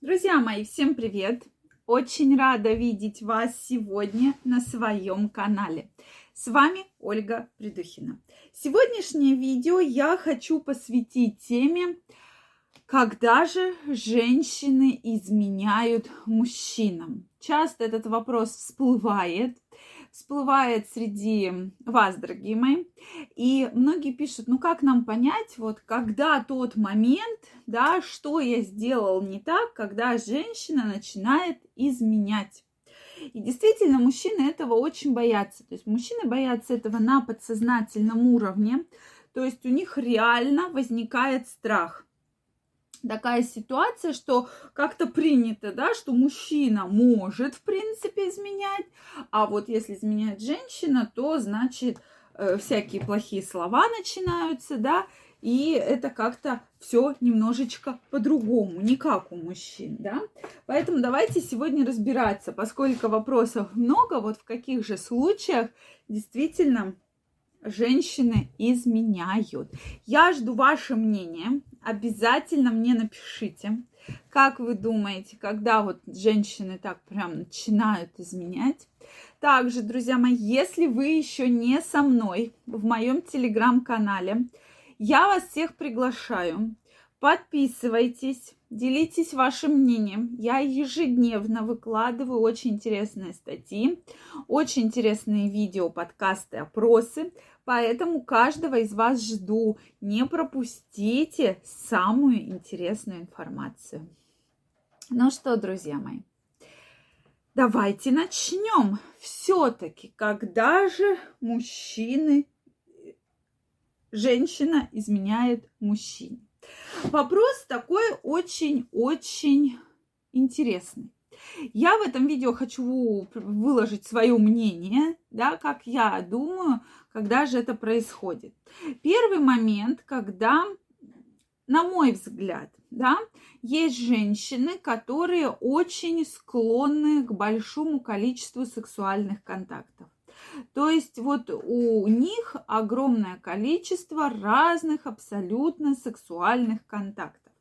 Друзья мои, всем привет! Очень рада видеть вас сегодня на своем канале. С вами Ольга Придухина. Сегодняшнее видео я хочу посвятить теме, когда же женщины изменяют мужчинам. Часто этот вопрос всплывает, всплывает среди вас, дорогие мои. И многие пишут, ну как нам понять, вот когда тот момент, да, что я сделал не так, когда женщина начинает изменять. И действительно, мужчины этого очень боятся. То есть мужчины боятся этого на подсознательном уровне. То есть у них реально возникает страх – такая ситуация, что как-то принято, да, что мужчина может, в принципе, изменять, а вот если изменяет женщина, то, значит, э, всякие плохие слова начинаются, да, и это как-то все немножечко по-другому, не как у мужчин, да. Поэтому давайте сегодня разбираться, поскольку вопросов много, вот в каких же случаях действительно женщины изменяют. Я жду ваше мнение. Обязательно мне напишите, как вы думаете, когда вот женщины так прям начинают изменять. Также, друзья мои, если вы еще не со мной в моем телеграм-канале, я вас всех приглашаю. Подписывайтесь, делитесь вашим мнением. Я ежедневно выкладываю очень интересные статьи, очень интересные видео, подкасты, опросы. Поэтому каждого из вас жду. Не пропустите самую интересную информацию. Ну что, друзья мои, давайте начнем. Все-таки, когда же мужчины, женщина изменяет мужчине? Вопрос такой очень-очень интересный. Я в этом видео хочу выложить свое мнение, да, как я думаю, когда же это происходит. Первый момент, когда, на мой взгляд, да, есть женщины, которые очень склонны к большому количеству сексуальных контактов. То есть вот у них огромное количество разных абсолютно сексуальных контактов.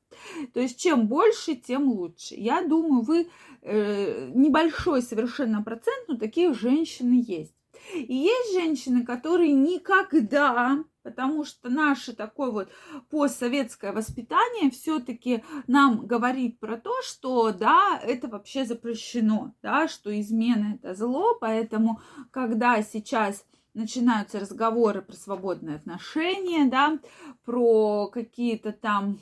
То есть чем больше, тем лучше. Я думаю, вы э, небольшой совершенно процент, но такие женщины есть. И есть женщины, которые никогда, потому что наше такое вот постсоветское воспитание все-таки нам говорит про то, что да, это вообще запрещено, да, что измена это зло, поэтому когда сейчас начинаются разговоры про свободные отношения, да, про какие-то там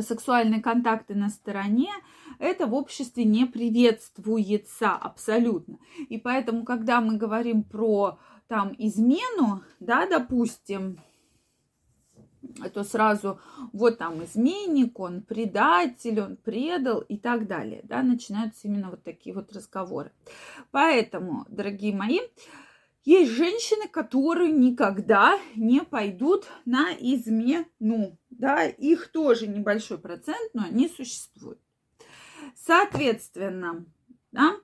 сексуальные контакты на стороне, это в обществе не приветствуется абсолютно. И поэтому, когда мы говорим про там измену, да, допустим, то сразу вот там изменник, он предатель, он предал и так далее, да, начинаются именно вот такие вот разговоры. Поэтому, дорогие мои, есть женщины, которые никогда не пойдут на измену. Да, их тоже небольшой процент, но они существуют. Соответственно, да,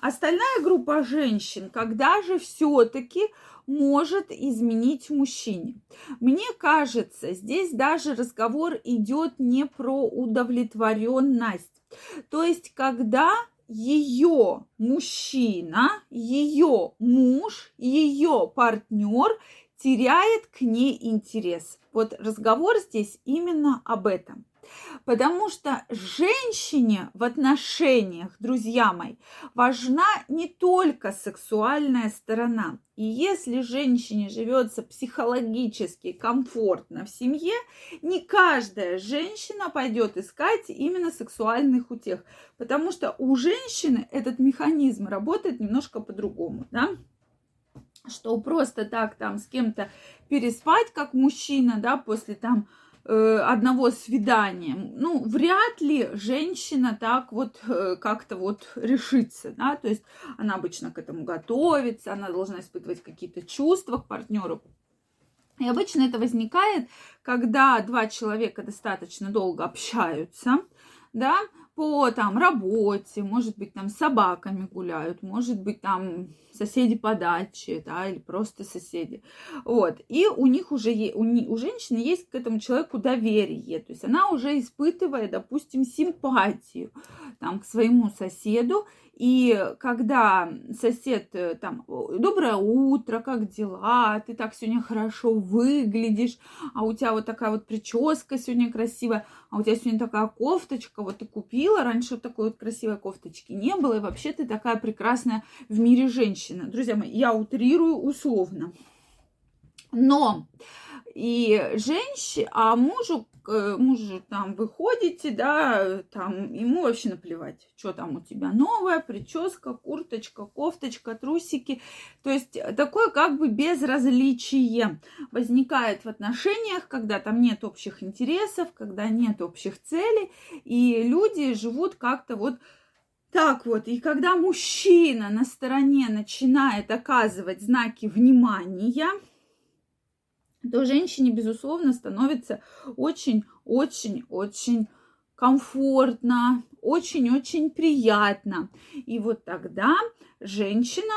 остальная группа женщин, когда же все-таки может изменить мужчине. Мне кажется, здесь даже разговор идет не про удовлетворенность. То есть, когда ее мужчина, ее муж, ее партнер теряет к ней интерес. Вот разговор здесь именно об этом. Потому что женщине в отношениях, друзья мои, важна не только сексуальная сторона. И если женщине живется психологически комфортно в семье, не каждая женщина пойдет искать именно сексуальных утех. Потому что у женщины этот механизм работает немножко по-другому. Да? что просто так там с кем-то переспать, как мужчина, да, после там одного свидания, ну, вряд ли женщина так вот э, как-то вот решится, да, то есть она обычно к этому готовится, она должна испытывать какие-то чувства к партнеру. И обычно это возникает, когда два человека достаточно долго общаются, да, по там работе, может быть, там с собаками гуляют, может быть, там соседи по даче, да, или просто соседи. Вот. И у них уже, у, у женщины есть к этому человеку доверие, то есть она уже испытывает, допустим, симпатию там к своему соседу, и когда сосед э, там, доброе утро, как дела, ты так сегодня хорошо выглядишь, а у тебя вот такая вот прическа сегодня красивая, а у тебя сегодня такая кофточка, вот ты купила, раньше вот такой вот красивой кофточки не было, и вообще ты такая прекрасная в мире женщина. Друзья мои, я утрирую условно. Но и женщина, а мужу, мужу там выходите, да, там ему вообще наплевать, что там у тебя новая прическа, курточка, кофточка, трусики. То есть такое как бы безразличие возникает в отношениях, когда там нет общих интересов, когда нет общих целей, и люди живут как-то вот так вот, и когда мужчина на стороне начинает оказывать знаки внимания, то женщине, безусловно, становится очень-очень-очень комфортно, очень-очень приятно. И вот тогда женщина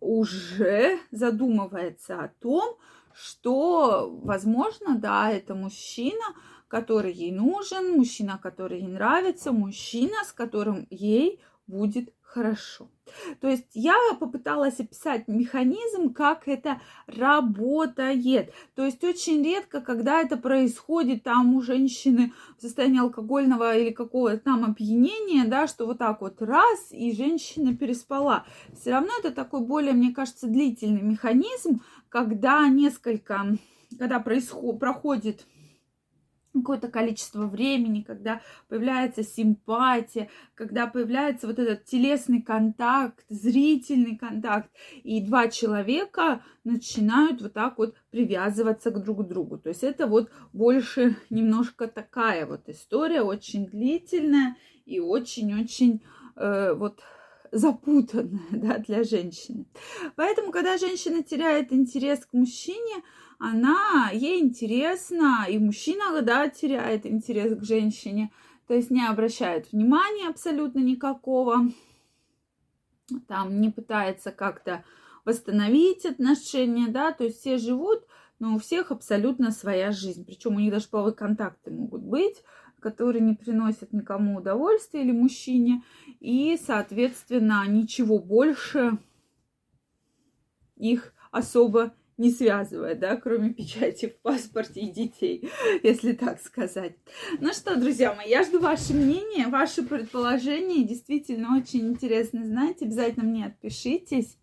уже задумывается о том, что, возможно, да, это мужчина, который ей нужен, мужчина, который ей нравится, мужчина, с которым ей будет хорошо. То есть я попыталась описать механизм, как это работает. То есть очень редко, когда это происходит там у женщины в состоянии алкогольного или какого-то там опьянения, да, что вот так вот раз, и женщина переспала. Все равно это такой более, мне кажется, длительный механизм, когда несколько, когда происходит, проходит какое-то количество времени, когда появляется симпатия, когда появляется вот этот телесный контакт, зрительный контакт, и два человека начинают вот так вот привязываться к друг другу. То есть это вот больше немножко такая вот история, очень длительная и очень-очень э, вот запутанная да, для женщины. Поэтому, когда женщина теряет интерес к мужчине, она, ей интересно, и мужчина, да, теряет интерес к женщине, то есть не обращает внимания абсолютно никакого, там не пытается как-то восстановить отношения, да, то есть все живут, но у всех абсолютно своя жизнь, причем у них даже половые контакты могут быть, которые не приносят никому удовольствия или мужчине, и, соответственно, ничего больше их особо не связывая, да, кроме печати в паспорте и детей, если так сказать. Ну что, друзья мои, я жду ваше мнение, ваши предположения. Действительно очень интересно знать. Обязательно мне отпишитесь.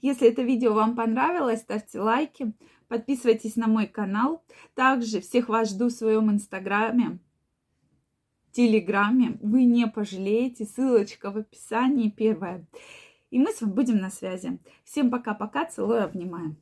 Если это видео вам понравилось, ставьте лайки, подписывайтесь на мой канал. Также всех вас жду в своем инстаграме, телеграме. Вы не пожалеете. Ссылочка в описании первая. И мы с вами будем на связи. Всем пока-пока, целую, обнимаю.